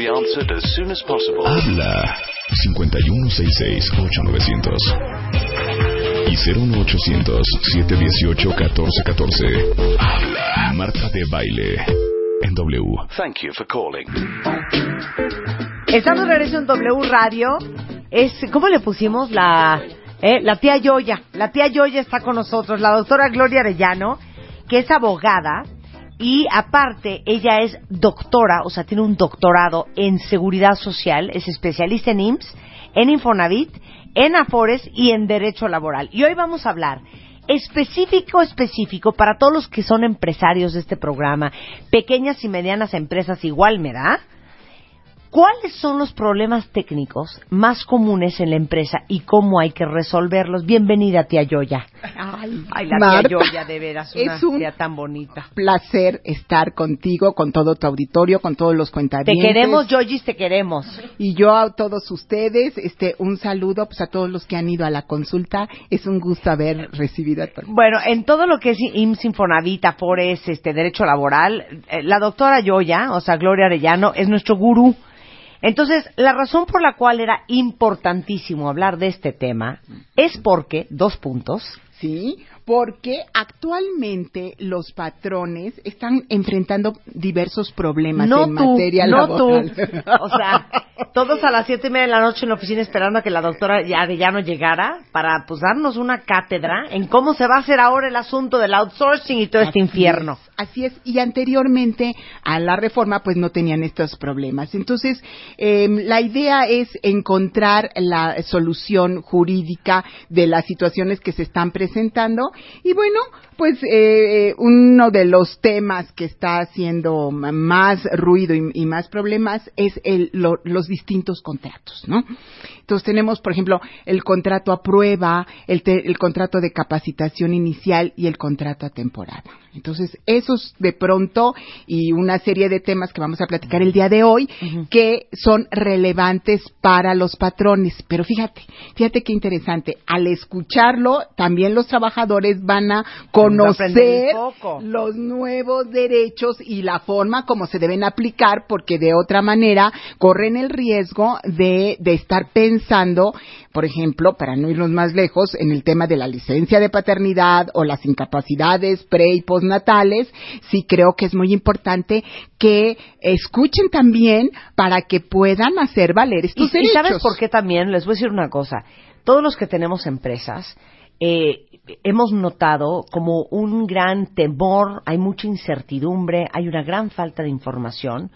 Be answered as soon as possible. Habla. 5166-8900. Y 01800-718-1414. Habla. Marta de Baile. En W. Thank you for calling. Estamos de regreso en W Radio. Es, ¿Cómo le pusimos la, eh, la tía Yoya? La tía Yoya está con nosotros, la doctora Gloria Arellano, que es abogada y aparte ella es doctora, o sea, tiene un doctorado en seguridad social, es especialista en IMSS, en Infonavit, en Afores y en Derecho Laboral. Y hoy vamos a hablar específico, específico para todos los que son empresarios de este programa, pequeñas y medianas empresas igual, me da. ¿Cuáles son los problemas técnicos más comunes en la empresa y cómo hay que resolverlos? Bienvenida, tía Yoya. Ay, Ay, la Marta, tía Yoya, de veras, una es un tía tan bonita. placer estar contigo, con todo tu auditorio, con todos los Te cuentavientes. queremos, Yoyis, te queremos. Y yo a todos ustedes, este, un saludo pues, a todos los que han ido a la consulta. Es un gusto haber recibido a todos. Bueno, en todo lo que es IMSS, Infonavit, Afores, este, Derecho Laboral, eh, la doctora Yoya, o sea, Gloria Arellano, es nuestro gurú. Entonces, la razón por la cual era importantísimo hablar de este tema es porque, dos puntos, Sí, porque actualmente los patrones están enfrentando diversos problemas no en tú, materia no laboral. tú. O sea, todos a las siete y media de la noche en la oficina esperando a que la doctora Arellano llegara para pues darnos una cátedra en cómo se va a hacer ahora el asunto del outsourcing y todo este infierno. es, así es, y anteriormente a la reforma pues no tenían estos problemas. Entonces, eh, la idea es encontrar la solución jurídica de las situaciones que se están presentando y bueno, pues eh, uno de los temas que está haciendo más ruido y, y más problemas es el- lo- los distintos contratos, ¿no? Entonces tenemos, por ejemplo, el contrato a prueba, el, te- el contrato de capacitación inicial y el contrato a temporada. Entonces, esos de pronto y una serie de temas que vamos a platicar el día de hoy que son relevantes para los patrones. Pero fíjate, fíjate qué interesante. Al escucharlo, también los trabajadores van a conocer los nuevos derechos y la forma como se deben aplicar, porque de otra manera corren el riesgo de, de estar pensando, por ejemplo, para no irnos más lejos, en el tema de la licencia de paternidad o las incapacidades pre y postnatales, sí creo que es muy importante que escuchen también para que puedan hacer valer Y, estos y derechos. sabes por qué también, les voy a decir una cosa, todos los que tenemos empresas, eh, hemos notado como un gran temor, hay mucha incertidumbre, hay una gran falta de información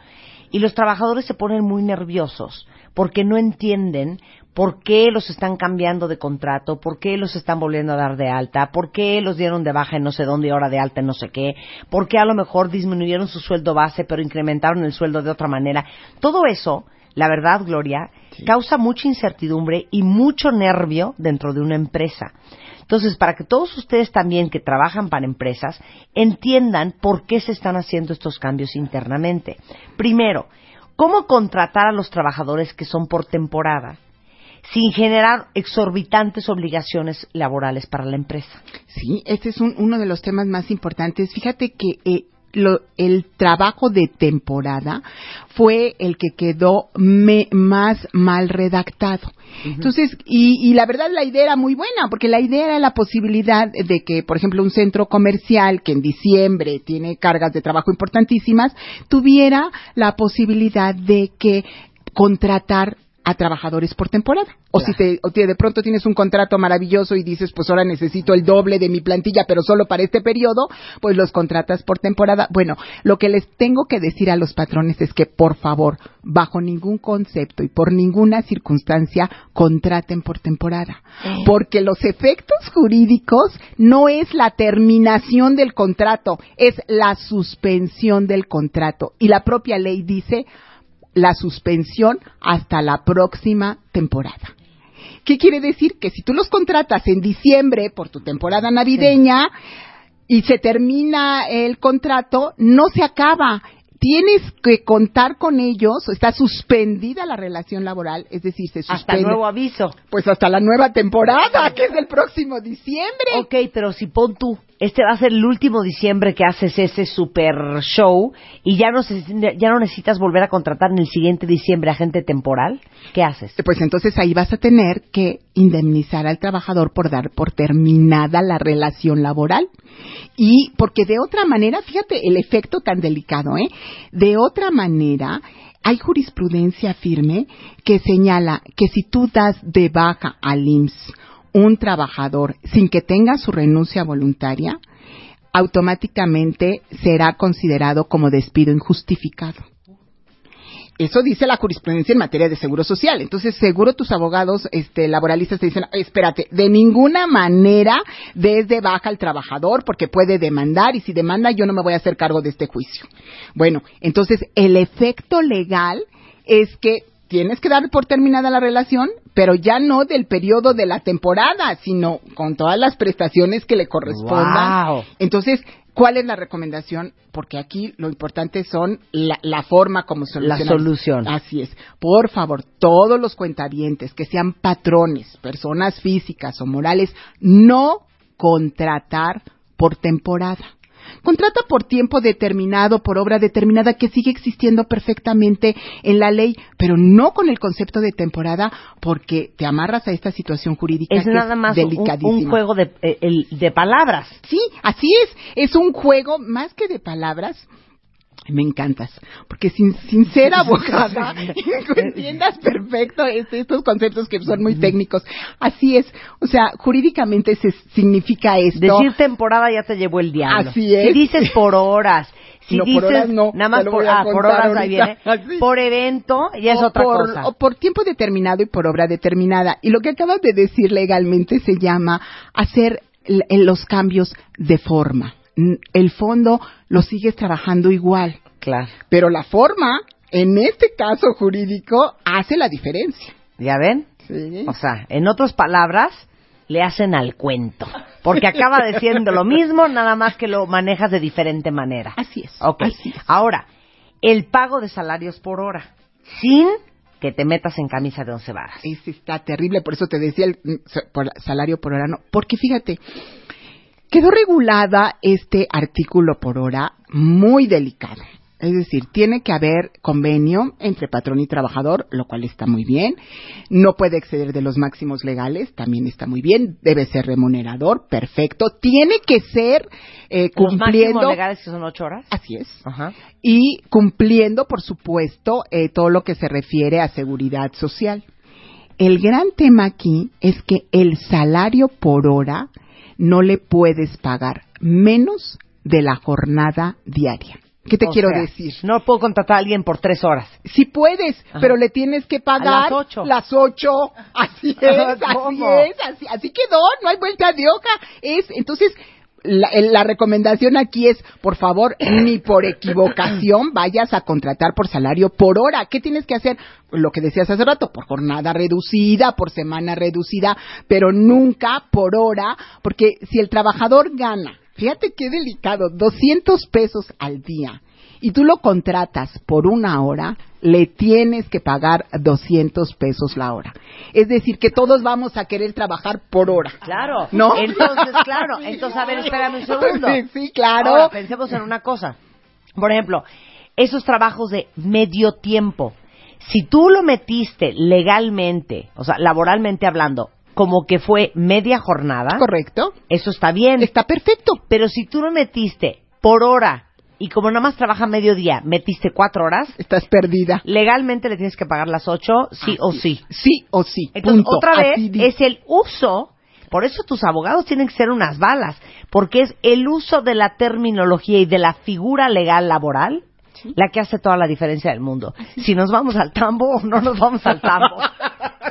y los trabajadores se ponen muy nerviosos porque no entienden por qué los están cambiando de contrato, por qué los están volviendo a dar de alta, por qué los dieron de baja en no sé dónde y ahora de alta en no sé qué, por qué a lo mejor disminuyeron su sueldo base pero incrementaron el sueldo de otra manera. Todo eso, la verdad, Gloria, causa mucha incertidumbre y mucho nervio dentro de una empresa. Entonces, para que todos ustedes también que trabajan para empresas entiendan por qué se están haciendo estos cambios internamente. Primero, ¿cómo contratar a los trabajadores que son por temporada sin generar exorbitantes obligaciones laborales para la empresa? Sí, este es un- uno de los temas más importantes. Fíjate que eh, lo- el trabajo de temporada fue el que quedó me- más mal redactado. Entonces, y, y la verdad la idea era muy buena, porque la idea era la posibilidad de que, por ejemplo, un centro comercial que en diciembre tiene cargas de trabajo importantísimas, tuviera la posibilidad de que contratar a trabajadores por temporada. O si te, o te- de pronto tienes un contrato maravilloso y dices, pues ahora necesito el doble de mi plantilla, pero solo para este periodo, pues los contratas por temporada. Bueno, lo que les tengo que decir a los patrones es que, por favor, bajo ningún concepto y por ninguna circunstancia, contraten por temporada. Porque los efectos jurídicos no es la terminación del contrato, es la suspensión del contrato. Y la propia ley dice la suspensión hasta la próxima temporada. ¿Qué quiere decir? Que si tú los contratas en diciembre por tu temporada navideña y se termina el contrato, no se acaba. Tienes que contar con ellos, está suspendida la relación laboral, es decir, se Hasta suspende. nuevo aviso. Pues hasta la nueva temporada, que es el próximo diciembre. Ok, pero si pon tú, este va a ser el último diciembre que haces ese super show y ya no, ya no necesitas volver a contratar en el siguiente diciembre a gente temporal, ¿qué haces? Pues entonces ahí vas a tener que indemnizar al trabajador por dar por terminada la relación laboral. Y porque de otra manera, fíjate el efecto tan delicado, ¿eh? De otra manera, hay jurisprudencia firme que señala que si tú das de baja al IMSS un trabajador sin que tenga su renuncia voluntaria, automáticamente será considerado como despido injustificado. Eso dice la jurisprudencia en materia de seguro social. Entonces, seguro tus abogados este, laboralistas te dicen, "Ay, espérate, de ninguna manera des de baja al trabajador porque puede demandar y si demanda yo no me voy a hacer cargo de este juicio. Bueno, entonces el efecto legal es que tienes que dar por terminada la relación, pero ya no del periodo de la temporada, sino con todas las prestaciones que le correspondan. Wow. Entonces, ¿cuál es la recomendación? Porque aquí lo importante son la, la forma como solucionar. solución. Así es. Por favor, todos los cuentavientes que sean patrones, personas físicas o morales, no contratar por temporada. Contrata por tiempo determinado, por obra determinada, que sigue existiendo perfectamente en la ley, pero no con el concepto de temporada, porque te amarras a esta situación jurídica Es que nada más un, delicadísima. un juego de, eh, de palabras. Sí, así es. Es un juego más que de palabras. Me encantas, porque sin, sin ser abogada, entiendas perfecto este- estos conceptos que son muy técnicos. Así es, o sea, jurídicamente se significa esto. Decir temporada ya te llevó el diablo. Así es. Si dices por horas, si No, por dices horas no, nada más por, ah, por horas ahí viene, Así. por evento ya es o otra por, cosa. O por tiempo determinado y por obra determinada. Y lo que acabas de decir legalmente se llama hacer los cambios de forma. El fondo lo sigues trabajando igual, Claro. pero la forma, en este caso jurídico, hace la diferencia. ¿Ya ven? Sí. O sea, en otras palabras, le hacen al cuento. Porque acaba diciendo lo mismo, nada más que lo manejas de diferente manera. Así es. Ok. Así es. Ahora, el pago de salarios por hora, sin que te metas en camisa de once varas. Ese está terrible, por eso te decía el mm, salario por hora, no. Porque fíjate, quedó regulada este artículo por hora muy delicado. Es decir, tiene que haber convenio entre patrón y trabajador, lo cual está muy bien. No puede exceder de los máximos legales, también está muy bien. Debe ser remunerador, perfecto. Tiene que ser eh, Los máximos cumpliendo. legales que son ocho horas. Así es Ajá. y cumpliendo, por supuesto, eh, todo lo que se refiere a seguridad social. El gran tema aquí es que el salario por hora no le puedes pagar menos de la jornada diaria. ¿Qué te O quiero sea, decir? No puedo contratar a alguien por tres horas. Si puedes, Ajá. pero le tienes que pagar las ocho. las ocho. Así es, así es, así, así quedó, no hay vuelta de hoja. Es, entonces, la, la recomendación aquí es, por favor, ni por equivocación vayas a contratar por salario por hora. ¿Qué tienes que hacer? Lo que decías hace rato, por jornada reducida, por semana reducida, pero nunca por hora, porque si el trabajador gana, fíjate qué delicado, 200 pesos al día, y tú lo contratas por una hora, le tienes que pagar 200 pesos la hora. Es decir, que todos vamos a querer trabajar por hora. Claro. ¿No? Entonces, claro. Entonces, a ver, espérame un segundo. Sí, sí, claro. Ahora, pensemos en una cosa. Por ejemplo, esos trabajos de medio tiempo. Si tú lo metiste legalmente, o sea, laboralmente hablando, como que fue media jornada, ¿Correcto? eso está bien. Está perfecto. Pero si tú lo metiste por hora y como nada más trabaja mediodía, metiste cuatro horas, Estás perdida. legalmente le tienes que pagar las ocho, sí o sí. Sí o sí. Entonces, punto. otra vez, Así es el uso, por eso tus abogados tienen que ser unas balas, porque es el uso de la terminología y de la figura legal laboral la que hace toda la diferencia del mundo. Si nos vamos al tambo o no nos vamos al tambo.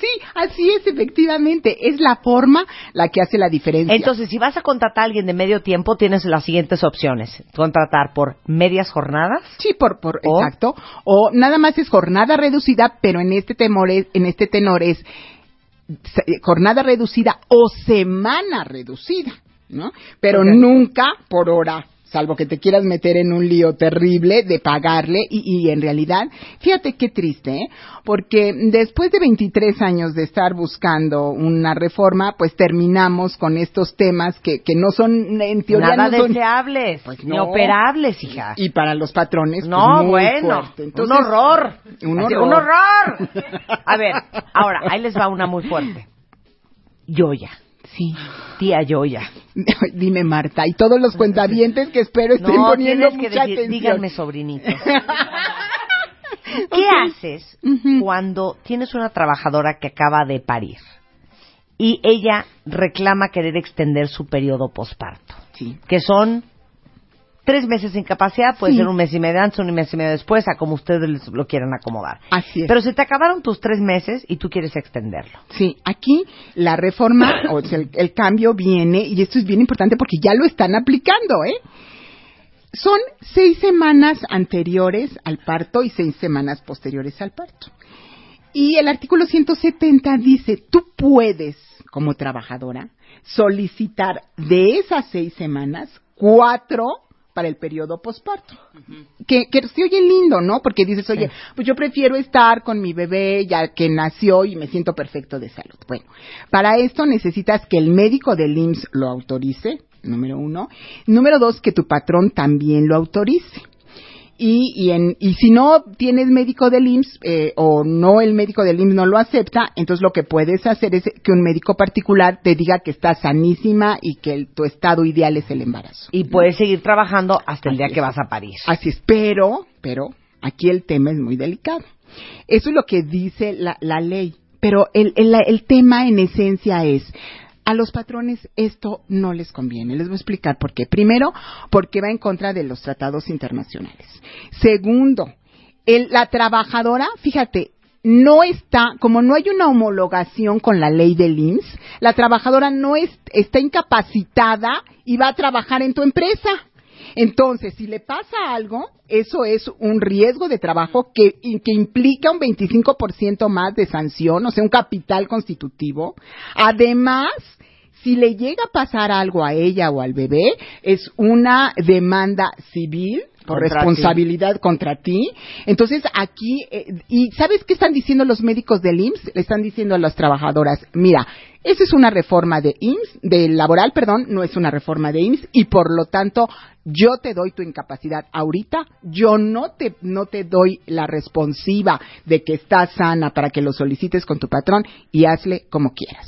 Sí, así es, efectivamente. Es la forma la que hace la diferencia. Entonces, si vas a contratar a alguien de medio tiempo, tienes las siguientes opciones. Contratar por medias jornadas, Sí, por, por ¿O? exacto. O nada más es jornada reducida, pero en este temor es, en este tenor es jornada reducida o semana reducida, ¿no? Pero nunca por hora, salvo que te quieras meter en un lío terrible de pagarle y, y en realidad, fíjate qué triste, ¿eh? Porque después de 23 años de estar buscando una reforma, pues terminamos con estos temas que, que no son, en teoría nada no son... deseables, Pues no. operables, hija. Y para los patrones, pues, No, muy bueno, fuerte. un horror. Un horror. un horror. A ver, ahora, ahí les va una muy fuerte. Yoya. Sí. Tía Yoya. Dime, Marta, y todos los cuentavientes que espero estén No, poniendo tienes que mucha decir, atención. díganme sobrinito. ¿Qué haces cuando tienes una trabajadora que acaba de parir y ella reclama querer extender su periodo posparto? Sí. Que son tres meses de incapacidad, puede Sí. ser un mes y medio antes, un mes y medio después, a como ustedes lo quieran acomodar. Así es. Pero se te acabaron tus tres meses y tú quieres extenderlo. Sí, aquí la reforma, o sea, el, el cambio viene, y esto es bien importante porque ya lo están aplicando, ¿eh? Son seis semanas anteriores al parto y seis semanas posteriores al parto. Y el artículo 170 dice, tú puedes, como trabajadora, solicitar de esas seis semanas cuatro para el periodo posparto. Que, que se oye lindo, ¿no? Porque dices, oye, pues yo prefiero estar con mi bebé ya que nació y me siento perfecto de salud. Bueno, para esto necesitas que el médico del IMSS lo autorice, número uno. Número dos, que tu patrón también lo autorice. Y, y, en, y si no tienes médico del IMSS eh, o no el médico del IMSS no lo acepta, entonces lo que puedes hacer es que un médico particular te diga que estás sanísima y que el- tu estado ideal es el embarazo. Y puedes seguir trabajando hasta el Así día es. que vas a París. Así es, pero, pero aquí el tema es muy delicado. Eso es lo que dice la, la ley. Pero el, el, el tema en esencia es, a los patrones esto no les conviene. Les voy a explicar por qué. Primero, porque va en contra de los tratados internacionales. Segundo, el- la trabajadora, fíjate, no está, como no hay una homologación con la ley del IMSS, la trabajadora no es- está incapacitada y va a trabajar en tu empresa. Entonces, si le pasa algo, eso es un riesgo de trabajo que, implica un 25% más de sanción, o sea, un capital constitutivo. Además, si le llega a pasar algo a ella o al bebé, es una demanda civil por Contra responsabilidad contra ti. Entonces, aquí, eh, ¿y sabes qué están diciendo los médicos del IMSS? Le están diciendo a las trabajadoras, mira, esa es una reforma de IMSS, de laboral, perdón, no es una reforma de IMSS, y por lo tanto, yo te doy tu incapacidad ahorita, yo no te, no te doy la responsiva de que estás sana para que lo solicites con tu patrón y hazle como quieras.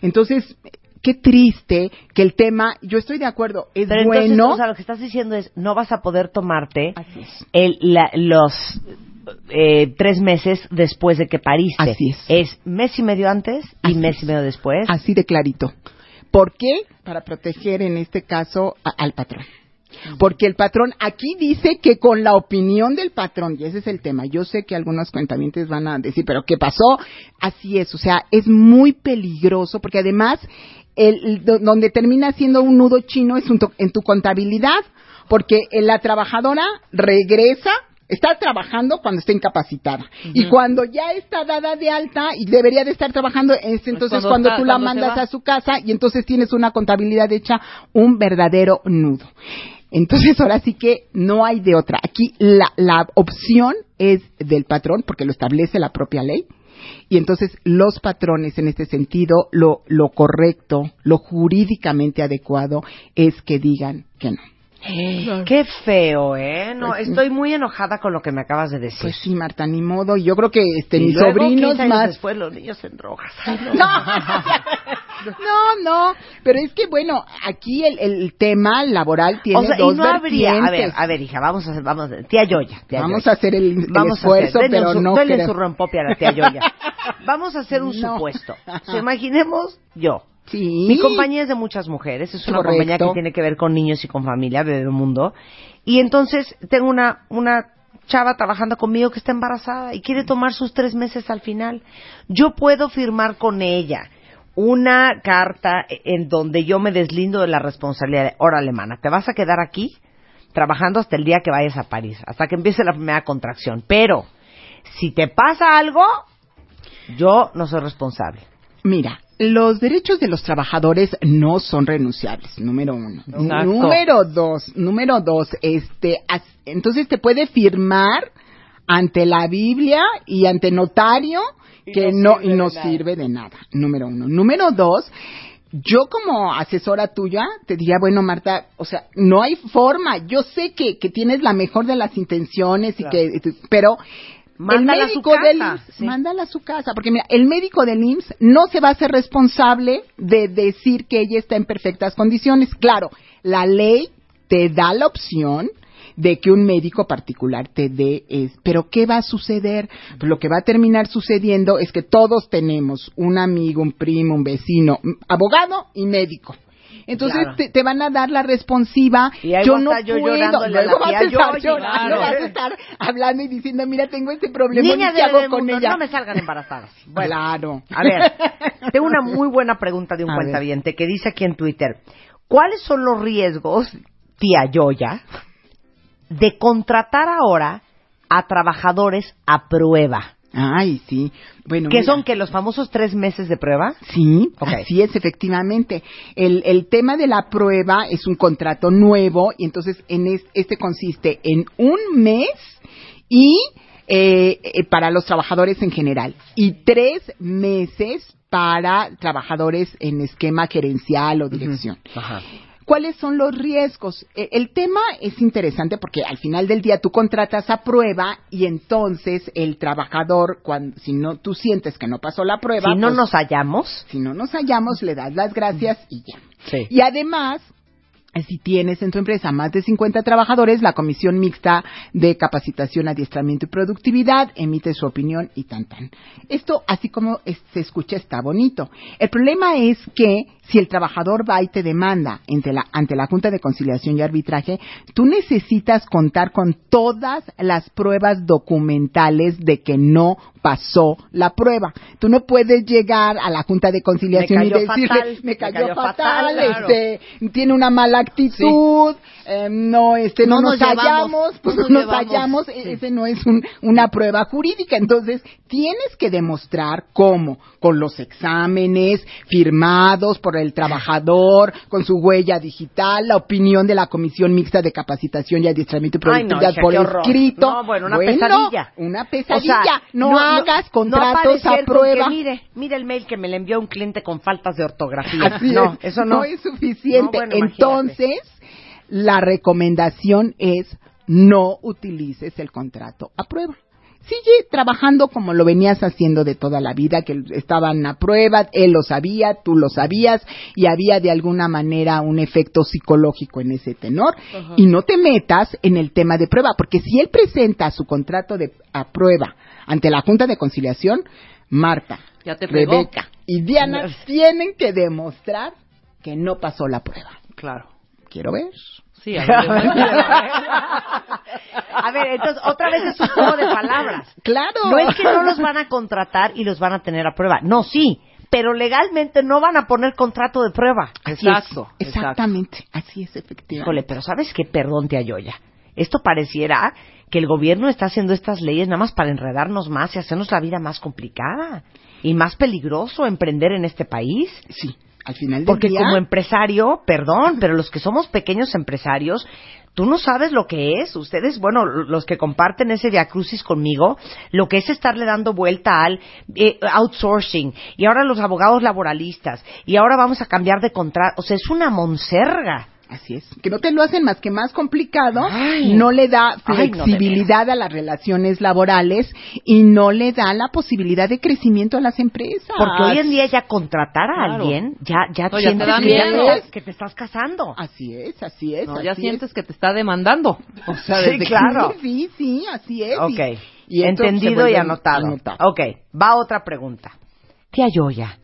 Entonces, qué triste que el tema, yo estoy de acuerdo, es Pero entonces, bueno. o sea, lo que estás diciendo es, no vas a poder tomarte es. el, la- los eh, tres meses después de que pariste. Así es. mes y medio antes y Así mes es. y medio después. Así de clarito. ¿Por qué? Para proteger en este caso a- al patrón. Porque el patrón aquí dice que con la opinión del patrón, y ese es el tema, yo sé que algunos cuentamientos van a decir, pero ¿qué pasó? Así es, o sea, es muy peligroso porque además el, el do- donde termina siendo un nudo chino es un to- en tu contabilidad, porque la trabajadora regresa está trabajando cuando está incapacitada. Y cuando ya está dada de alta y debería de estar trabajando, es entonces cuando cuando, está- tú la cuando mandas a su casa y entonces tienes una contabilidad hecha un verdadero nudo. Entonces ahora sí que no hay de otra. Aquí la, la opción es del patrón porque lo establece la propia ley. Y entonces los patrones en este sentido, lo, lo correcto, lo jurídicamente adecuado es que digan que no. Qué feo, ¿eh? No, estoy muy enojada con lo que me acabas de decir. Pues sí, Marta, ni modo. Yo creo que este, mis luego, sobrinos 15 años más. después los niños en drogas. No, no, pero es que bueno, aquí el, el tema laboral tiene o sea, dos y no habría, a ver, a ver, hija, vamos a hacer, vamos, tía Yoya, tía Vamos Yoya. a hacer el, el Vamos esfuerzo, a hacer, pero su- no denle su rompope a la tía Yoya. Vamos a hacer un No. supuesto. Imaginemos yo. Sí. Mi compañía es de muchas mujeres, es una Correcto. compañía que tiene que ver con niños y con familia, Bebé Mundo. Y entonces tengo una, una chava trabajando conmigo que está embarazada y quiere tomar sus tres meses al final. Yo puedo firmar con ella una carta en donde yo me deslindo de la responsabilidad de, órale, mana, te vas a quedar aquí trabajando hasta el día que vayas a París, hasta que empiece la primera contracción. Pero, si te pasa algo, yo no soy responsable. Mira, los derechos de los trabajadores no son renunciables, número uno. Exacto. Número dos, número dos, este, as- entonces te puede firmar ante la Biblia y ante notario que no, y no sirve de nada, número uno. Número dos, yo como asesora tuya te diría, bueno, Marta, o sea, no hay forma. Yo sé que, que tienes la mejor de las intenciones y que, pero Mándala a su casa, del IMSS, sí. mándala a su casa, porque mira, el médico del IMSS no se va a hacer responsable de decir que ella está en perfectas condiciones. Claro, la ley te da la opción de que un médico particular te dé es, pero ¿qué va a suceder? Pues lo que va a terminar sucediendo es que todos tenemos un amigo, un primo, un vecino, abogado y médico. Entonces Claro. te, te van a dar la responsiva. Y ahí yo no yo puedo. Luego vas a estar llorando, vas a estar hablando y diciendo, mira, tengo este problema, ¿qué hago con Mundo, ella? no me salgan embarazadas. Bueno, Claro. a ver, tengo una muy buena pregunta de un A ver. cuentaviente que dice aquí en Twitter, ¿cuáles son los riesgos, tía Yoya, de contratar ahora a trabajadores a prueba? Ay, sí. Bueno, ¿Qué mira. son que los famosos tres meses de prueba? Sí, Ok. así es, efectivamente. El, el tema de la prueba es un contrato nuevo y entonces en es- este consiste en un mes y eh, eh, para los trabajadores en general y tres meses para trabajadores en esquema gerencial o dirección. Ajá. ¿Cuáles son los riesgos? Eh, El tema es interesante porque al final del día tú contratas a prueba y entonces el trabajador, cuando, si no tú sientes que no pasó la prueba, Si no pues, nos hallamos, si no nos hallamos, le das las gracias y ya. Sí. Y además, si tienes en tu empresa más de 50 trabajadores, la Comisión Mixta de Capacitación, Adiestramiento y Productividad emite su opinión y tan tan. Esto, así como es- se escucha, está bonito. El problema es que si el trabajador va y te demanda ante la, ante la Junta de Conciliación y Arbitraje, tú necesitas contar con todas las pruebas documentales de que no pasó la prueba. Tú no puedes llegar a la Junta de Conciliación Me y decirle, fatal, me me cayó, cayó fatal, fatal, claro. este, tiene una mala actitud, eh, no, este, no, No nos, nos hallamos, pues no no nos nos hallamos, sí. ese no es un- una prueba jurídica. Entonces, tienes que demostrar cómo, con los exámenes firmados por el trabajador, con su huella digital, la opinión de la Comisión Mixta de Capacitación y Adiestramiento y Ay, no, Productividad por escrito. No, bueno, una pesadilla. Una O pesadilla. sea, no, hagas contratos a con prueba. mire, mire el mail que me le envió un cliente con faltas de ortografía. Así no, es, eso no. es suficiente. No, imagínate. La recomendación es no utilices el contrato a prueba. Sigue trabajando como lo venías haciendo de toda la vida, que estaban a prueba, él lo sabía, tú lo sabías, y había de alguna manera un efecto psicológico en ese tenor. Y no te metas en el tema de prueba, porque si él presenta su contrato de, a prueba ante la Junta de Conciliación, Marta, Ya te pegó. Rebeca y Diana tienen que demostrar que no pasó la prueba. Claro. Quiero ver. Sí, a ver. a ver, entonces, otra vez es un juego de palabras. Claro. No es que no los van a contratar y los van a tener a prueba. No, sí. Pero legalmente no van a poner contrato de prueba. Así es. Exactamente. Así es, efectivamente. Híjole, pero ¿sabes qué? Perdón, te Yoya. Esto pareciera que el gobierno está haciendo estas leyes nada más para enredarnos más y hacernos la vida más complicada y más peligroso emprender en este país. Sí, al final del Porque día. como empresario, perdón, pero los que somos pequeños empresarios, tú no sabes lo que es. Ustedes, bueno, los que comparten ese viacrucis conmigo, lo que es estarle dando vuelta al eh, outsourcing y ahora los abogados laboralistas y ahora vamos a cambiar de contrato. O sea, es una monserga. Así es. Que no te lo hacen más que más complicado, Ay. no le da Ay, no, de flexibilidad a las relaciones laborales y no le da la posibilidad de crecimiento a las empresas. Porque hoy en día ya contratar a Claro. alguien, ya, ya No, ya sientes te que, ya miedo. te estás- que te estás casando. Así es, así es. No, ya así sientes es. que te está demandando. O sea, Sí, desde que- claro. Sí, sí, así es. Ok, Y- entendido y anotado. anotado. Ok, va otra pregunta. Tía Yoya,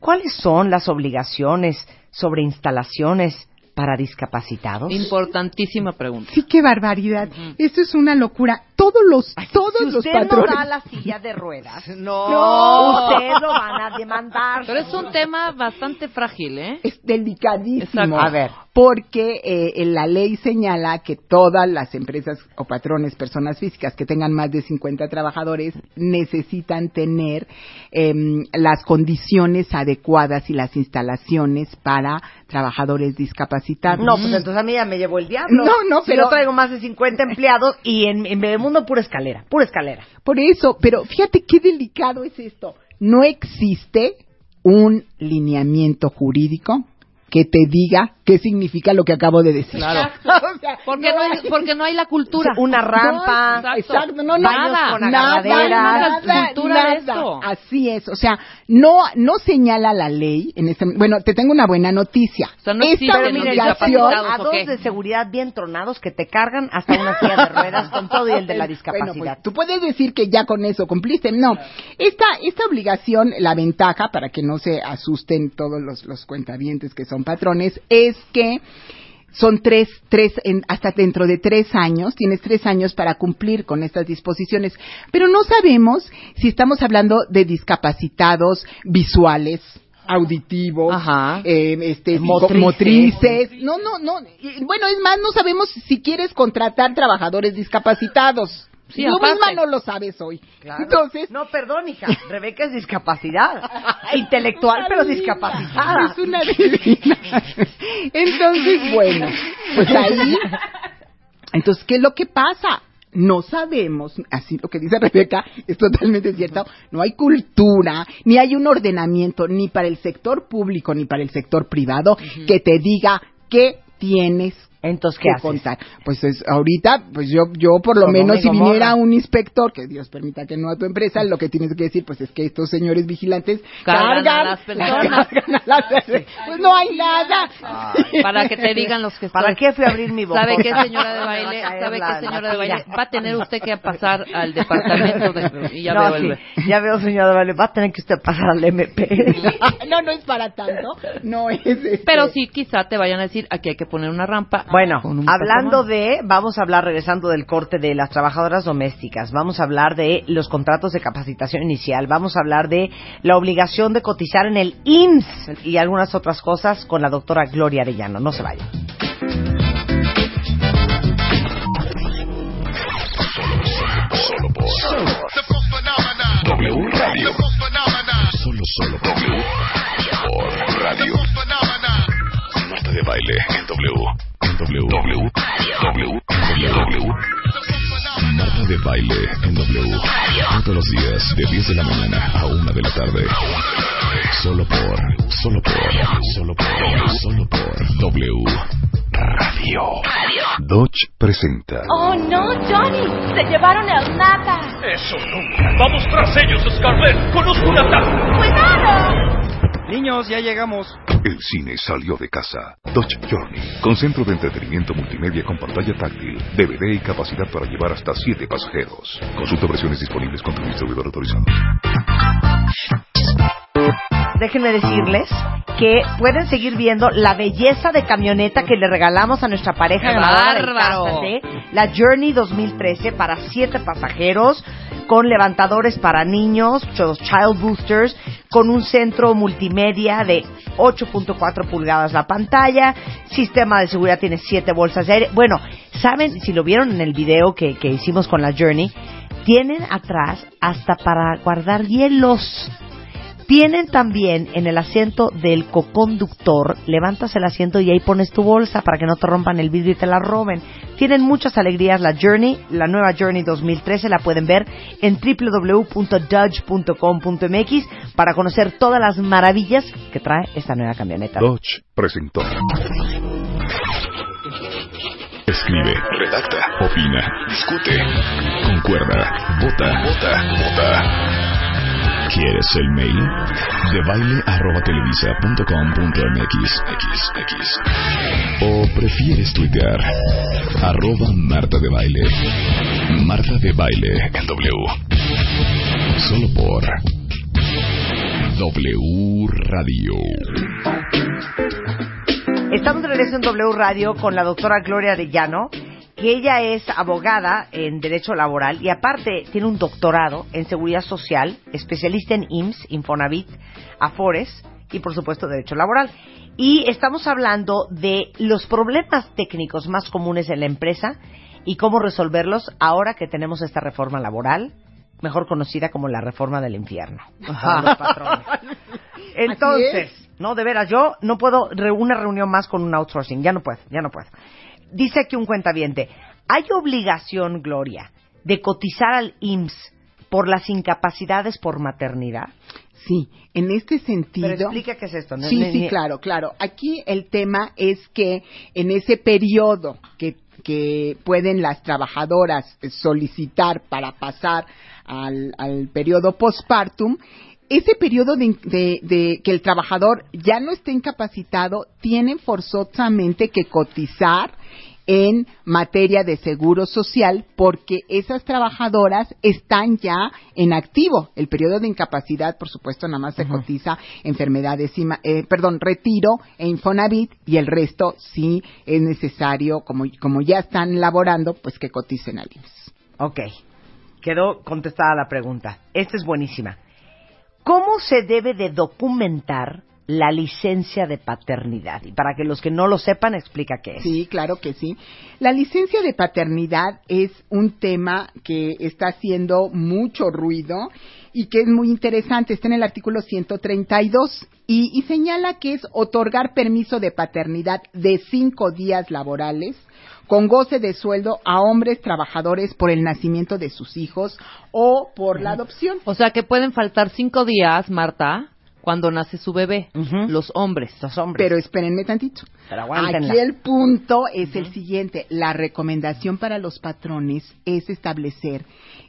¿cuáles son las obligaciones sobre instalaciones para discapacitados? Importantísima pregunta. Sí, qué barbaridad. Esto es una locura. Todos los, todos si los usted patrones. no da la silla de ruedas, No. ustedes lo van a demandar. Pero es un tema bastante frágil, ¿eh? Es delicadísimo. Exacto. A ver. Porque eh, la ley señala que todas las empresas o patrones, personas físicas que tengan más de 50 trabajadores, necesitan tener em, las condiciones adecuadas y las instalaciones para trabajadores discapacitados. No, pues entonces a mí ya me llevó el diablo. No, no, Si pero- yo traigo más de 50 empleados y en, en Bebemundo pura escalera, pura escalera. Por eso, pero fíjate qué delicado es esto. No existe un lineamiento jurídico que te diga qué significa lo que acabo de decir. Claro. O sea, Porque no, hay, porque no hay la cultura. Una rampa, No, Exacto. exacto, no, nada, con nada, nada, de nada. esto. Así es, o sea, no, no señala la ley en este, bueno, te tengo una buena noticia. O sea, no Esta obligación- a ¿o dos de seguridad bien tronados que te cargan hasta una silla de ruedas con todo y el de la Bueno, discapacidad. pues, tú puedes decir que ya con eso cumpliste. No, esta, esta obligación, la ventaja, para que no se asusten todos los, los cuentavientes que son patrones, es que son tres, tres, en- hasta dentro de tres años, tienes tres años para cumplir con estas disposiciones. Pero no sabemos si estamos hablando de discapacitados visuales, auditivos, Ajá. eh, este, Motrices. motrices. No, no, no. Bueno, es más, no sabemos si quieres contratar trabajadores discapacitados. Sí, Tú aparte. misma no lo sabes hoy. Claro. Entonces, No, perdón, hija. Rebeca es discapacidad. Intelectual, pero discapacitada. Es una divina. Entonces, bueno, pues ahí. Entonces, ¿qué es lo que pasa? No sabemos, así lo que dice Rebeca es totalmente cierto, no hay cultura, ni hay un ordenamiento, ni para el sector público, ni para el sector privado, que te diga qué tienes Entonces, ¿qué haces? contar. Pues es, ahorita, pues yo, yo por lo Como menos si viniera un inspector, que Dios permita que no a tu empresa, lo que tienes que decir, pues es que estos señores vigilantes Cargan cargan, a las personas. cargan a las- pues no hay nada. Para que te digan los que ¿Para estoy- qué fui a abrir mi boca? ¿Sabe qué, señora de Me va a baile? ¿Sabe la- qué, señora de baile? Va a tener usted que pasar al departamento de... Y ya no, veo el- sí, ya veo, señora de Valle, va a tener que usted pasar al MP. no, no es para tanto. No es este- Pero sí, quizá te vayan a decir, aquí hay que poner una rampa. Bueno, hablando de, vamos a hablar, regresando del corte de las trabajadoras domésticas, vamos a hablar de los contratos de capacitación inicial, vamos a hablar de la obligación de cotizar en el IMSS y algunas otras cosas con la doctora Gloria Arellano. No se vayan. Solo por W Radio. Solo, solo W. Por de baile en W. En W. W. W. W. Marta de baile en W. Todos los días de 10 de la mañana a 1 de la tarde. Solo por, solo por, solo por, solo por W. Radio. Dodge presenta. Oh no, Johnny, se llevaron el nata. Eso nunca. Vamos tras ellos, Scarlett. Conozco un ataque. Cuidado. Niños, ya llegamos. El cine salió de casa. Dodge Journey, con centro de entretenimiento multimedia con pantalla táctil, DVD y capacidad para llevar hasta 7 pasajeros. Consulta versiones disponibles con tu distribuidor autorizado. Déjenme decirles que pueden seguir viendo la belleza de camioneta que le regalamos a nuestra pareja ¡Qué ganadora del bárbaro! Cásate, la Journey 2013 para siete pasajeros con levantadores para niños, los child boosters, con un centro multimedia de 8.4 pulgadas la pantalla, sistema de seguridad tiene siete bolsas de aire. Bueno, saben, si lo vieron en el video que, que hicimos con la Journey, tienen atrás hasta para guardar hielos. Tienen también en el asiento del coconductor, levantas el asiento y ahí pones tu bolsa para que no te rompan el vidrio y te la roben. Tienen muchas alegrías la Journey, la nueva Journey 2013 la pueden ver en www.dodge.com.mx para conocer todas las maravillas que trae esta nueva camioneta. Dodge presentó Escribe, redacta, opina, discute, concuerda, vota, vota, vota. ¿Quieres el mail? De baile. ¿O prefieres tuitear? Arroba Marta de Baile. Marta de Baile en W. Solo por W Radio. Estamos de regreso en W Radio con la doctora Gloria Arellano, que ella es abogada en Derecho Laboral y aparte tiene un doctorado en Seguridad Social, especialista en IMSS, Infonavit, Afores y por supuesto Derecho Laboral. Y estamos hablando de los problemas técnicos más comunes en la empresa y cómo resolverlos ahora que tenemos esta reforma laboral, mejor conocida como la reforma del infierno. para los patrones. Entonces, no, de veras, yo no puedo re- una reunión más con un outsourcing, ya no puedo, ya no puedo. Dice aquí un cuentaviente, ¿hay obligación, Gloria, de cotizar al IMSS por las incapacidades por maternidad? Sí, en este sentido. Pero explica qué es esto. ¿no? Sí, sí, ni- claro, claro. Aquí el tema es que en ese periodo que, que pueden las trabajadoras solicitar para pasar al, al periodo postpartum, ese periodo de, de- de que el trabajador ya no esté incapacitado, tienen forzosamente que cotizar en materia de seguro social porque esas trabajadoras están ya en activo. El periodo de incapacidad, por supuesto, nada más se cotiza enfermedades, y eh, perdón, retiro e Infonavit y el resto sí es necesario, como, como ya están laborando, pues que coticen al IMSS. Ok, quedó contestada la pregunta. Esta es buenísima. ¿Cómo se debe de documentar la licencia de paternidad? Y para que los que no lo sepan, explica qué es. Sí, claro que sí. La licencia de paternidad es un tema que está haciendo mucho ruido y que es muy interesante. Está en el artículo 132 y, y señala que es otorgar permiso de paternidad de cinco días laborales con goce de sueldo a hombres trabajadores por el nacimiento de sus hijos o por la adopción. O sea que pueden faltar cinco días, Marta, cuando nace su bebé. Los hombres. Los hombres. Pero espérenme tantito. Pero. Aquí el punto es el siguiente. La recomendación para los patrones es establecer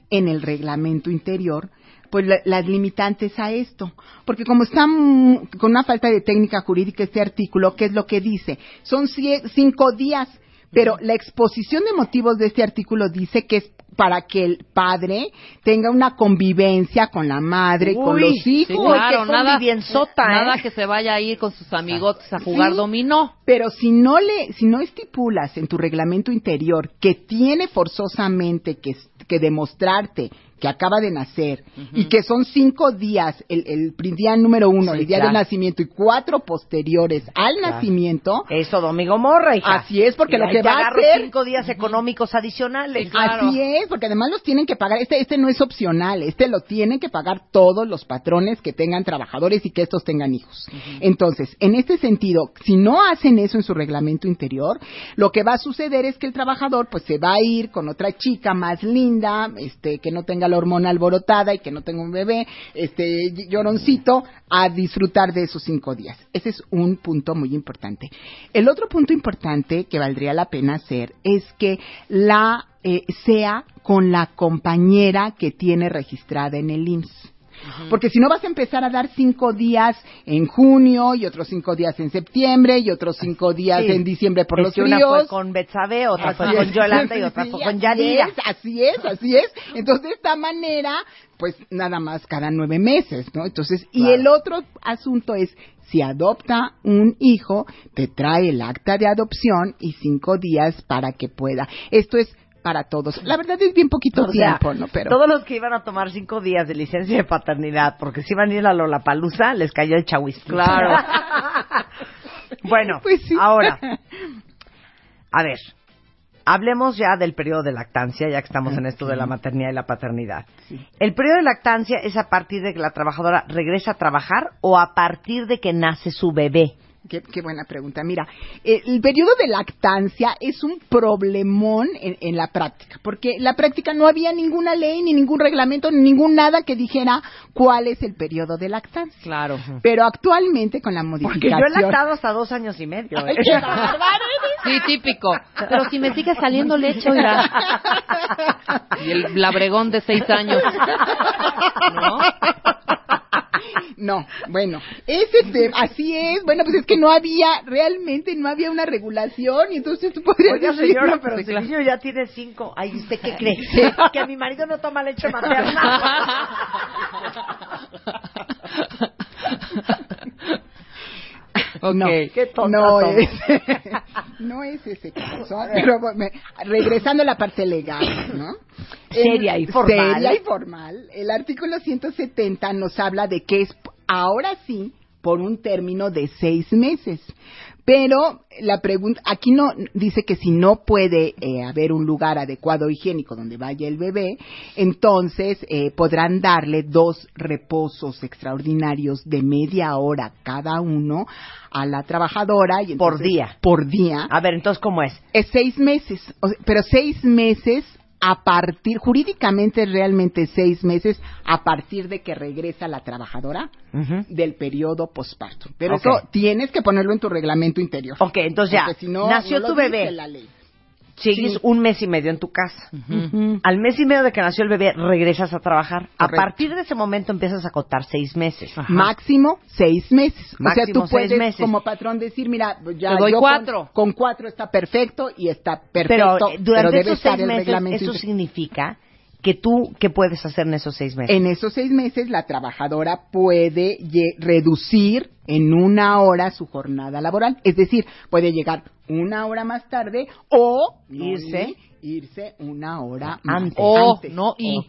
en el reglamento interior pues la- las limitantes a esto. Porque como está mm, con una falta de técnica jurídica este artículo, ¿qué es lo que dice? Son cie- cinco días, pero la exposición de motivos de este artículo dice que es para que el padre tenga una convivencia con la madre, con Uy, los sí, hijos. claro, qué nada, convivienzota, ¿eh? nada que se vaya a ir con sus amigotes a jugar Sí, dominó. Pero si no le, si no estipulas en tu reglamento interior que tiene forzosamente que, que demostrarte que acaba de nacer y que son cinco días, el, el día número uno, Sí, el día claro. del nacimiento y cuatro posteriores al Claro. nacimiento, Eso, Domingo Morra, hija. Así es, porque Y lo que va a hacer- cinco días económicos adicionales. Así es, porque además los tienen que pagar. Este, este no es opcional, este lo tienen que pagar todos los patrones que tengan trabajadores y que estos tengan hijos. Entonces, en este sentido, si no hacen eso en su reglamento interior, lo que va a suceder es que el trabajador pues se va a ir con otra chica más linda, este, que no tenga la hormona alborotada y que no tenga un bebé, este, lloroncito, a disfrutar de esos cinco días. Ese es un punto muy importante. El otro punto importante que valdría la pena hacer es que la eh, sea con la compañera que tiene registrada en el IMSS. Porque si no vas a empezar a dar cinco días en junio y otros cinco días en septiembre y otros cinco días Sí. en diciembre por Es los que una fríos. fue con Betsabe, otra Así fue es. con Yolanda y otra Sí, fue con es, así es, así es. Entonces, de esta manera, pues nada más cada nueve meses, ¿no? Entonces, y Claro. el otro asunto es, si adopta un hijo, te trae el acta de adopción y cinco días para que pueda. Esto es para todos. La verdad es bien poquito O sea, tiempo, ¿no? Pero todos los que iban a tomar cinco días de licencia de paternidad porque si iban a ir a Lollapalooza, les cayó el chahuismo. Claro. bueno, Pues sí. ahora, a ver, hablemos ya del periodo de lactancia, ya que estamos en esto de la maternidad y la paternidad. ¿El periodo de lactancia es a partir de que la trabajadora regresa a trabajar o a partir de que nace su bebé? Qué, qué buena pregunta. Mira, eh, el periodo de lactancia es un problemón en, en la práctica, porque en la práctica no había ninguna ley, ni ningún reglamento, ni ningún nada que dijera cuál es el periodo de lactancia. Claro. Pero actualmente con la Porque modificación... yo he lactado hasta dos años y medio. ¿eh? Sí, típico. Pero si me sigue saliendo leche, oiga. Y el labregón de seis años. ¿No? No, bueno, es este, así es. Bueno, pues es que no había, realmente no había una regulación y entonces tú podrías Oiga, decir, señora, pero pues, si el niño ya tiene cinco. Ay, ¿usted qué cree? Que mi marido no toma leche materna. No, Qué no es, no es ese caso. Pero bueno, regresando a la parte legal, ¿no? Seria y formal. Seria y formal. El artículo 170 nos habla de que es ahora sí por un término de seis meses. Pero la pregunta, aquí no dice que si no puede eh, haber un lugar adecuado higiénico donde vaya el bebé, entonces eh, podrán darle dos reposos extraordinarios de media hora cada uno a la trabajadora. Y Por día. Por día. A ver, entonces, ¿cómo es? Es seis meses, o sea, pero seis meses a partir, jurídicamente realmente seis meses a partir de que regresa la trabajadora del periodo posparto. Pero eso tienes que ponerlo en tu reglamento interior. Ok, entonces ya, Porque si no, nació no tu bebé. la ley. Sigues Sí. un mes y medio en tu casa. Al mes y medio de que nació el bebé, regresas a trabajar. A partir de ese momento empiezas a contar seis meses. Máximo seis meses. o sea, tú seis puedes meses. como patrón decir, mira, ya Te doy yo cuatro. Con, con cuatro está perfecto y está Pero perfecto. eh, durante debe esos seis meses, eso significa que tú, ¿qué puedes hacer en esos seis meses? En esos seis meses, la trabajadora puede reducir en una hora su jornada laboral. Es decir, puede llegar una hora más tarde o Irse. ir, irse una hora más Antes. O antes. no y.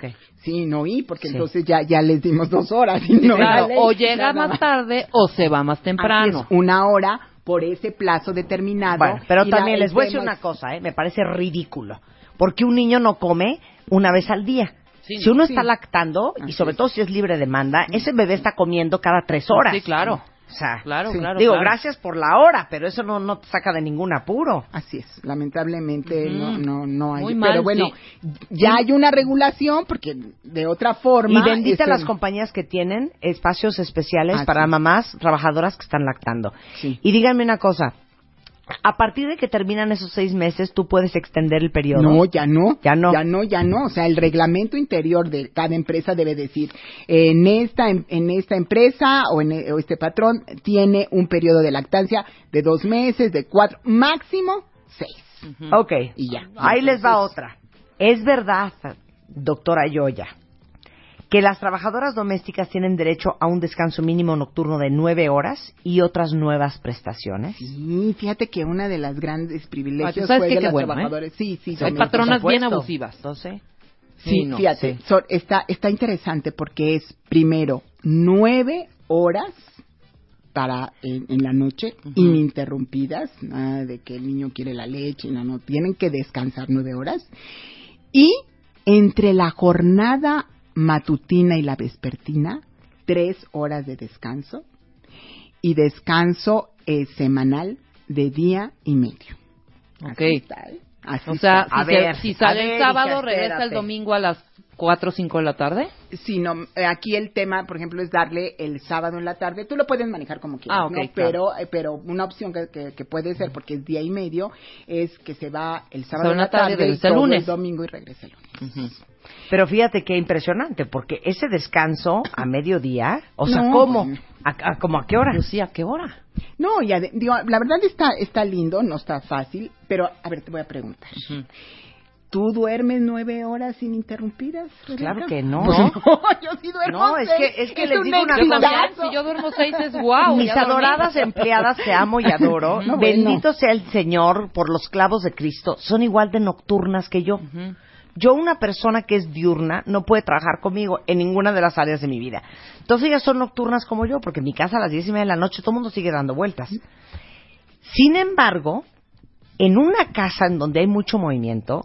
Sí, no y, porque Sí. entonces ya, ya les dimos dos horas. Y no Claro, o llega más tarde o se va más Así temprano. es, una hora por ese plazo determinado. Bueno, pero también les voy a decir una cosa, ¿eh? me parece ridículo. Porque un niño no come una vez al día. Sí, si uno sí. está lactando, y Así sobre todo si es libre demanda, ese bebé está comiendo cada tres horas. Sí, claro. O sea, Claro, Sí. claro. digo, claro. gracias por la hora, pero eso no, no te saca de ningún apuro. Así es, lamentablemente no, no, no hay. Muy pero mal, bueno, sí. ya hay una regulación porque de otra forma. Y bendita este, las compañías que tienen espacios especiales Así para mamás trabajadoras que están lactando. Sí. Y díganme una cosa, a partir de que terminan esos seis meses, tú puedes extender el periodo. No, ya no. Ya no. Ya no, ya no. O sea, el reglamento interior de cada empresa debe decir, en esta, em- en esta empresa o en e- o este patrón tiene un periodo de lactancia de dos meses, de cuatro, máximo seis. Ok. Y ya. Ahí les va otra. Es verdad, doctora Yoya, que las trabajadoras domésticas tienen derecho a un descanso mínimo nocturno de nueve horas y otras nuevas prestaciones. Sí, fíjate que una de las grandes privilegios ¿sabes fue qué? de las bueno, ¿eh? trabajadoras. Sí, sí, Hay patronas bien abusivas. Entonces, Sí, Sí, no, fíjate, sí. so- está, está interesante porque es primero nueve horas para en, en la noche ininterrumpidas, nada de que el niño quiere la leche, no, no, tienen que descansar nueve horas y entre la jornada matutina y la vespertina tres horas de descanso y descanso eh, semanal de día y medio. Ok. Así está, ¿eh? Así O sea, está. si, A se- ver, si a sale ver, el sábado, regresa el domingo a las 4 o 5 de la tarde. Sí, no, eh, aquí el tema, por ejemplo, es darle el sábado en la tarde. Tú lo puedes manejar como quieras, Ah, ok, ¿no? claro. Pero, eh, pero una opción que, que- que puede ser, porque es día y medio, es que se va el sábado en la tarde y el lunes. el domingo y regresa el lunes. Pero fíjate qué impresionante, porque ese descanso a mediodía, o sea, No, ¿cómo? bueno. ¿A, a- como a qué hora? Pues sí, ¿a qué hora? No, ya, de- digo, la verdad está, está lindo, no está fácil, pero a ver, te voy a preguntar. ¿Tú duermes nueve horas ininterrumpidas? Rebeca? Claro que no. Pues yo sí duermo No, es seis. que- es que Es les un digo una cosa. si yo duermo 6 es wow. Mis adoradas empleadas que amo y adoro, No, bueno. bendito sea el Señor por los clavos de Cristo, son igual de nocturnas que yo. Yo, una persona que es diurna, no puede trabajar conmigo en ninguna de las áreas de mi vida. Entonces ellas son nocturnas como yo, porque en mi casa a las diez y media de la noche todo el mundo sigue dando vueltas. Sin embargo, en una casa en donde hay mucho movimiento,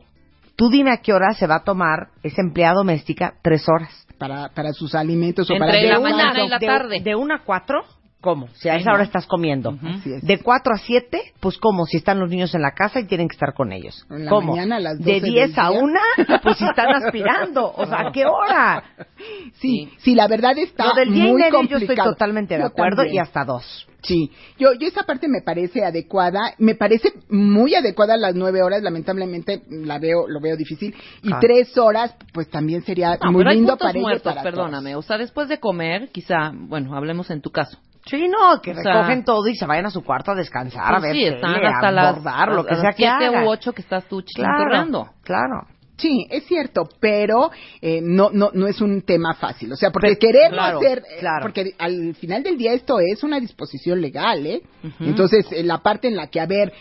tú dime a qué hora se va a tomar esa empleada doméstica tres horas. Para, para sus alimentos o Entre para la descanso. mañana y la de, tarde. De una a cuatro, ¿Cómo? Si a Sí, esa hora estás comiendo. Así es. De 4 a 7, pues ¿cómo? Si están los niños en la casa y tienen que estar con ellos. En la ¿Cómo? mañana a las De 12 10 del a día. 1, pues si están aspirando. O sea, ¿a qué hora? Sí, sí, la verdad está Lo del día y muy medio yo complicado. estoy totalmente de Yo acuerdo también. y hasta dos. Sí, yo, yo esa parte me parece adecuada, me parece muy adecuada las nueve horas, lamentablemente la veo, lo veo difícil, y Ah. tres horas, pues también sería No, muy pero hay lindo puntos para ellos, muertos, para perdóname. todos. O sea, después de comer, quizá, bueno, hablemos en tu caso. Sí, no, que O sea, recogen todo y se vayan a su cuarto a descansar, a Pues ver sí, están tele, hasta a las, bordar, lo que a sea las que siete u ocho que estás tú Claro, claro. Sí, es cierto, pero eh, no, no, no es un tema fácil. O sea, porque Pero- quererlo claro, hacer, eh, claro. porque al final del día esto es una disposición legal, ¿eh? Entonces, eh, la parte en la que, a ver,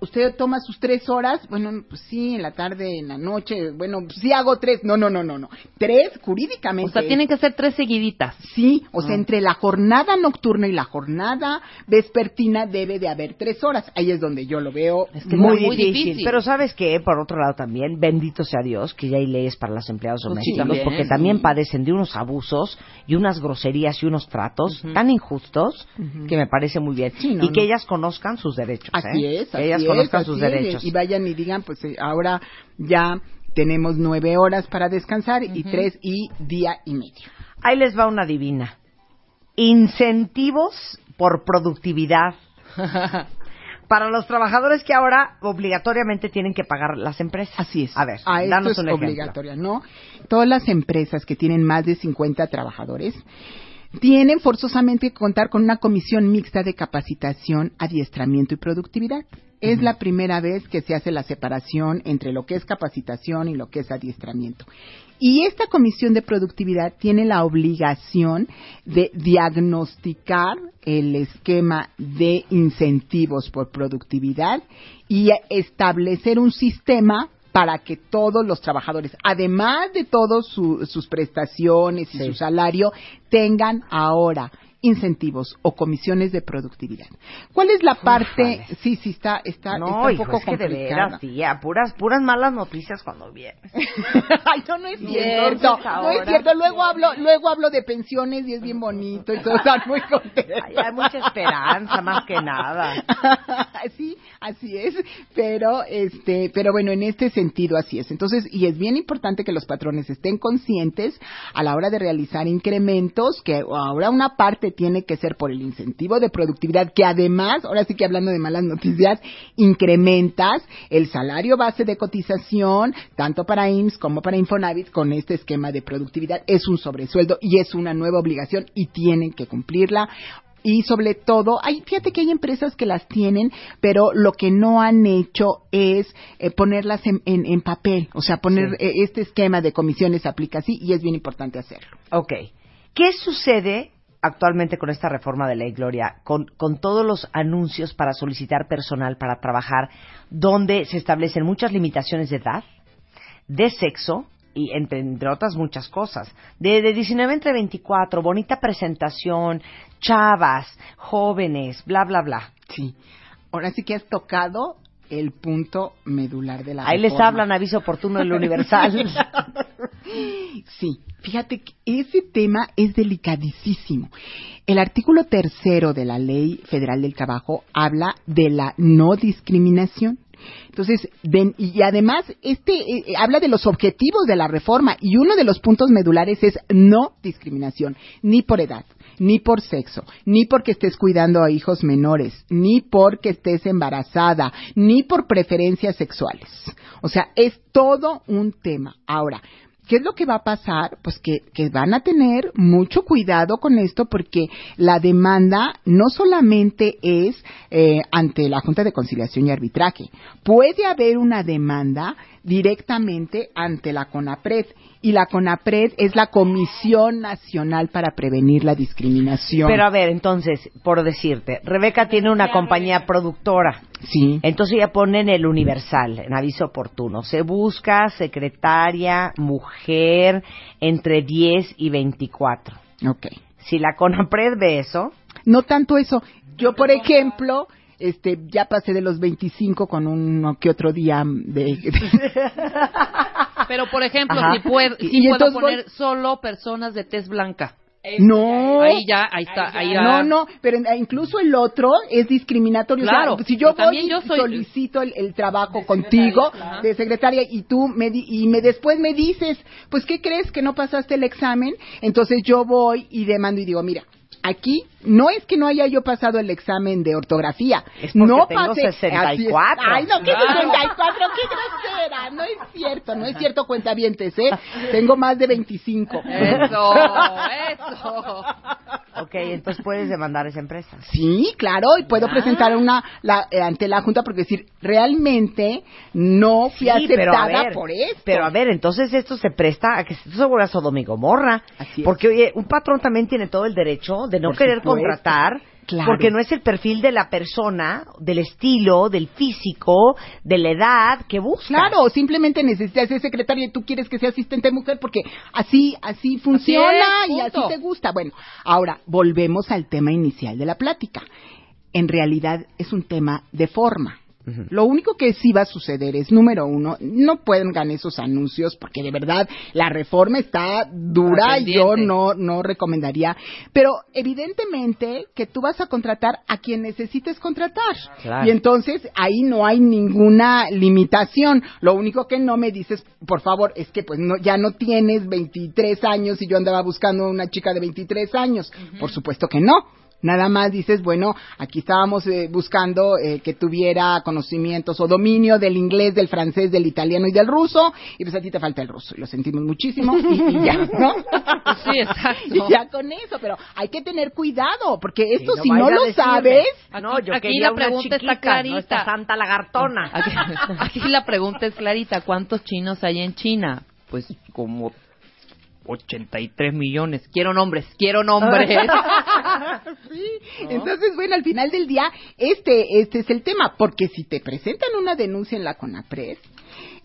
usted toma sus tres horas, bueno, pues sí, en la tarde, en la noche, bueno, pues sí hago tres, no, no, no, no, no. Tres, jurídicamente. O sea, tienen que ser tres seguiditas. Sí, o sea, Ah. entre la jornada nocturna y la jornada vespertina debe de haber tres horas. Ahí es donde yo lo veo Es que muy, está muy difícil. difícil. Pero sabes que, por otro lado también, bendito sea Dios, que ya hay leyes para los empleados Pues sí, domésticos, también, porque sí. también padecen de unos abusos y unas groserías y unos tratos tan injustos que me parece muy bien. Sí, no, y que no. ellas conozcan sus derechos. Así ¿eh? es, Que así ellas es, conozcan así sus es, derechos. Y vayan y digan, pues eh, ahora ya tenemos nueve horas para descansar y tres y día y medio. Ahí les va una divina. Incentivos por productividad para los trabajadores que ahora obligatoriamente tienen que pagar las empresas. Así es. A ver, Ah, esto es un ejemplo. obligatoria, ¿no? Todas las empresas que tienen más de 50 trabajadores tienen forzosamente que contar con una comisión mixta de capacitación, adiestramiento y productividad. Es la primera vez que se hace la separación entre lo que es capacitación y lo que es adiestramiento. Y esta comisión de productividad tiene la obligación de diagnosticar el esquema de incentivos por productividad y establecer un sistema para que todos los trabajadores, además de todas sus prestaciones y Sí. su salario, tengan ahora incentivos o comisiones de productividad. ¿Cuál es la parte? Sí, sí está, está, No, está un hijo, poco es que de complicada. veras, tía, puras, puras malas noticias cuando vienes. Ay, no, no es cierto. No es cierto. Luego hablo, luego hablo de pensiones y es bien bonito y todos están muy contentos. Ay, hay mucha esperanza, más que nada. sí, así es. Pero, este, pero bueno, en este sentido así es. Entonces, y es bien importante que los patrones estén conscientes a la hora de realizar incrementos, que ahora una parte tiene que ser por el incentivo de productividad, que además, ahora sí que hablando de malas noticias, incrementas el salario base de cotización, tanto para IMSS como para Infonavit, con este esquema de productividad. Es un sobresueldo y es una nueva obligación y tienen que cumplirla y sobre todo, hay, fíjate que hay empresas que las tienen, pero lo que no han hecho es eh, ponerlas en, en, en papel, o sea, poner Sí. eh, este esquema de comisiones aplica así y es bien importante hacerlo. Ok. ¿Qué sucede actualmente con esta reforma de ley, Gloria, con, con todos los anuncios para solicitar personal para trabajar, donde se establecen muchas limitaciones de edad, de sexo, y entre, entre otras muchas cosas. De, de 19 entre 24, bonita presentación, chavas, jóvenes, bla, bla, bla. Sí. Ahora sí que has tocado el punto medular de la Ahí les reforma. hablan aviso oportuno del Universal. Sí, fíjate que ese tema es delicadísimo. El artículo tercero de la Ley Federal del Trabajo habla de la no discriminación. Entonces, y además, este eh, eh, habla de los objetivos de la reforma y uno de los puntos medulares es no discriminación, ni por edad, ni por sexo, ni porque estés cuidando a hijos menores, ni porque estés embarazada, ni por preferencias sexuales. O sea, es todo un tema. Ahora, ¿Qué es lo que va a pasar? Pues que van a tener mucho cuidado con esto porque la demanda no solamente es eh, ante la Junta de Conciliación y Arbitraje. Puede haber una demanda directamente ante la CONAPRED y la CONAPRED es la Comisión Nacional para Prevenir la Discriminación. Pero a ver, entonces, por decirte, Rebeca tiene una compañía productora. sí. Entonces ella pone en el Universal, en aviso oportuno, se busca secretaria, mujer, entre 10 y 24. Ok. Si la CONAPRED ve eso, No tanto eso. Yo, por ejemplo, este, ya pasé de los 25 con uno que otro día de... Pero, por ejemplo, Ajá. si, puedo, Y- si y puedo entonces poner voy- solo personas de tez blanca. No. Ahí ya, ahí está, ahí ya. No, no, pero en- incluso el otro es discriminatorio. O sea, Claro, si yo voy y yo soy- solicito el, el trabajo contigo de secretaria y tú me di- y me después me dices, pues ¿qué crees que no pasaste el examen? Entonces yo voy y demando y digo, mira, aquí no es que no haya yo pasado el examen de ortografía, Es porque no tengo pasé 64. Ay, no, ¿qué Claro. 64? ¡Qué grosera! No es cierto, no es cierto, cuentavientes, ¿eh? Tengo más de 25. Eso, eso. Ok, entonces puedes demandar a esa empresa. Sí, claro, y puedo Ah. presentar una la, eh, ante la Junta porque decir, realmente no fui Sí, pero a aceptada ver, por esto. Pero a ver, entonces esto se presta a que esto se vuelva Sodoma y Gomorra. Así es. Porque, oye, un patrón también tiene todo el derecho de no Por querer. Contratar. Claro. Porque no es el perfil de la persona, del estilo, del físico, de la edad que busca. Claro, simplemente necesitas ser secretaria y tú quieres que sea asistente mujer porque así así funciona es, y así te gusta. Bueno, ahora volvemos al tema inicial de la plática. En realidad es un tema de forma. Lo único que sí va a suceder es, número uno, no pueden ganar esos anuncios porque de verdad la reforma está dura y yo no, no recomendaría. Pero evidentemente que tú vas a contratar a quien necesites contratar. Claro. Y entonces ahí no hay ninguna limitación. Lo único que no me dices, por favor, es que pues no, ya no tienes 23 años y yo andaba buscando una chica de 23 años. Por supuesto que no. Nada más dices, bueno, aquí estábamos eh, buscando eh, que tuviera conocimientos o dominio del inglés, del francés, del italiano y del ruso, y pues a ti te falta el ruso, y lo sentimos muchísimo, y, y ya, ¿no? Sí, exacto. Y ya con eso, pero hay que tener cuidado, porque esto no si no lo decirme. sabes, no, yo aquí la una pregunta está chiquita, clarita. no esta santa lagartona. Aquí, aquí la pregunta es clarita. ¿Cuántos chinos hay en China? Pues como 83 millones. Quiero nombres, quiero nombres. Sí, entonces, bueno, al final del día, este, este es el tema, porque si te presentan una denuncia en la CONAPRES,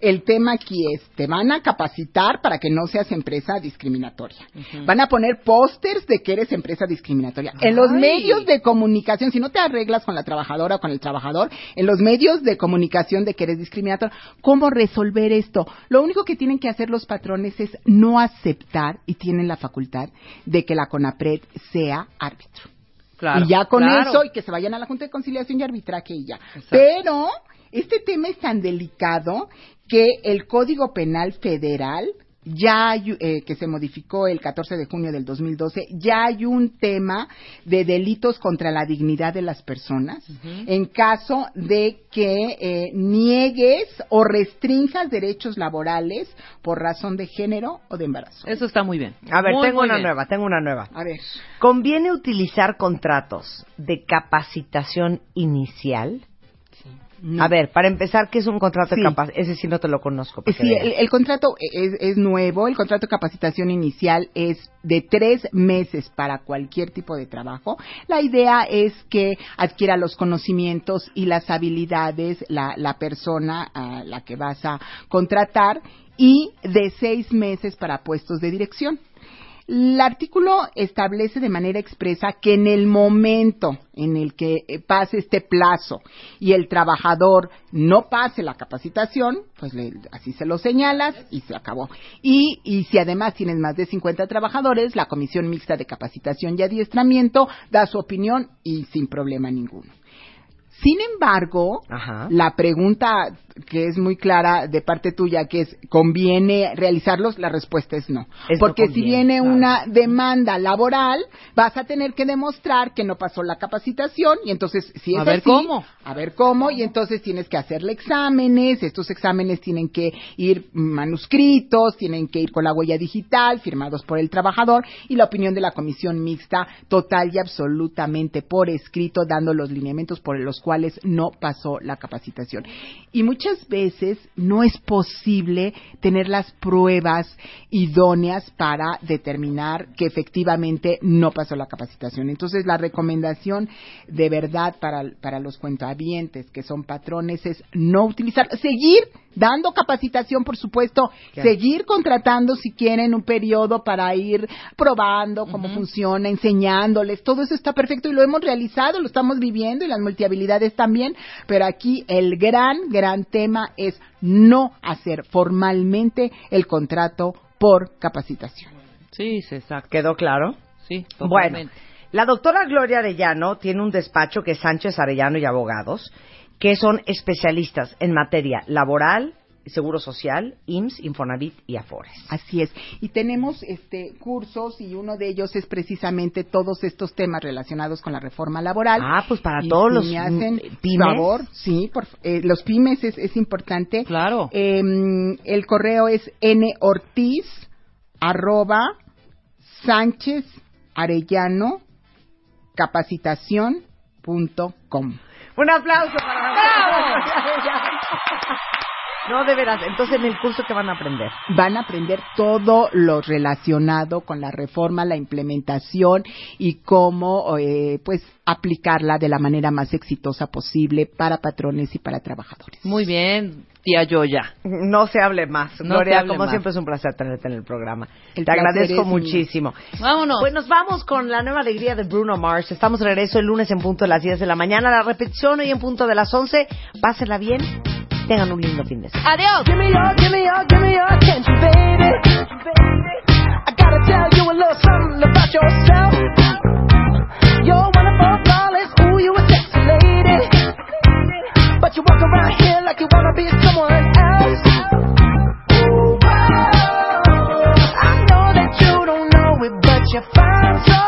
el tema aquí es, te van a capacitar para que no seas empresa discriminatoria. Van a poner pósters de que eres empresa discriminatoria. En los medios de comunicación, si no te arreglas con la trabajadora o con el trabajador, en los medios de comunicación de que eres discriminatoria, ¿cómo resolver esto? Lo único que tienen que hacer los patrones es no aceptar y tienen la facultad de que la CONAPRED sea árbitro Claro, y ya con claro. eso y que se vayan a la Junta de Conciliación y Arbitraje y ya. Exacto. Pero este tema es tan delicado que el Código Penal Federal ya hay, eh, que se modificó el 14 de junio del 2012, ya hay un tema de delitos contra la dignidad de las personas en caso de que eh, niegues o restrinjas derechos laborales por razón de género o de embarazo. Eso está muy bien. A ver, Muy, tengo muy una bien. nueva, tengo una nueva. A ver. ¿Conviene utilizar contratos de capacitación inicial? No. A ver, para empezar, ¿qué es un contrato Sí. de capacitación? Ese sí no te lo conozco. Sí, el, el contrato es, es nuevo, el contrato de capacitación inicial es de tres meses para cualquier tipo de trabajo. La idea es que adquiera los conocimientos y las habilidades la, la persona a la que vas a contratar y de seis meses para puestos de dirección. El artículo establece de manera expresa que en el momento en el que eh, pase este plazo y el trabajador no pase la capacitación, pues le- así se lo señalas y se acabó. Y, y si además tienes más de 50 trabajadores, la Comisión Mixta de Capacitación y Adiestramiento da su opinión y sin problema ninguno. Sin embargo, Ajá. la pregunta que es muy clara de parte tuya, que es, ¿conviene realizarlos? La respuesta es no. Es no Porque si viene claro. una demanda laboral, vas a tener que demostrar que no pasó la capacitación y entonces, si es A ver así, cómo. a ver cómo, y entonces tienes que hacerle exámenes, estos exámenes tienen que ir manuscritos, tienen que ir con la huella digital, firmados por el trabajador, y la opinión de la comisión mixta total y absolutamente por escrito, dando los lineamientos por los cuales no pasó la capacitación. Y muchas veces no es posible tener las pruebas idóneas para determinar que efectivamente no pasó la capacitación. Entonces, la recomendación de verdad para, para los cuentavientes que son patrones es no utilizar, seguir dando capacitación, por supuesto, Claro. seguir contratando si quieren un periodo para ir probando cómo funciona, enseñándoles, todo eso está perfecto y lo hemos realizado, lo estamos viviendo y las multihabilidades también, pero aquí el gran, gran tema es no hacer formalmente el contrato por capacitación. Sí, sí, exacto. ¿Quedó claro? Sí, Bueno, totalmente. la doctora Gloria Arellano tiene un despacho que es Sánchez Arellano y Abogados, que son especialistas en materia laboral, seguro social, IMSS, Infonavit y Afores. Así es. Y tenemos este cursos y uno de ellos es precisamente todos estos temas relacionados con la reforma laboral. Ah, pues para Y todos si los me hacen pymes. favor, sí, por, eh, los pymes es, es importante. Claro. Em, el correo es nortiz arroba sánchez arellano capacitación punto com. Un aplauso para Arellano. No, de veras. Entonces, en el curso que van a aprender. van a aprender todo lo relacionado con la reforma, la implementación y cómo, eh, pues, aplicarla de la manera más exitosa posible para patrones y para trabajadores. Muy bien, tía Yoya. No se hable más. No Gloria, hable como más. siempre es un placer tenerte en el programa. El Te agradezco mío. muchísimo. Vámonos. Pues nos vamos con la nueva alegría de Bruno Mars. Estamos de regreso el lunes en punto de las 10 de la mañana. La repetición hoy en punto de las 11. Pásenla bien. Tengan un lindo fin de semana. Adiós. Give me your, give me your, give me your attention, baby. I gotta tell you a little something about yourself. You're wonderful, flawless, ooh, you a sexy lady. But you walk around here like you wanna be someone else. Ooh, wow. I know that you don't know it, but you're so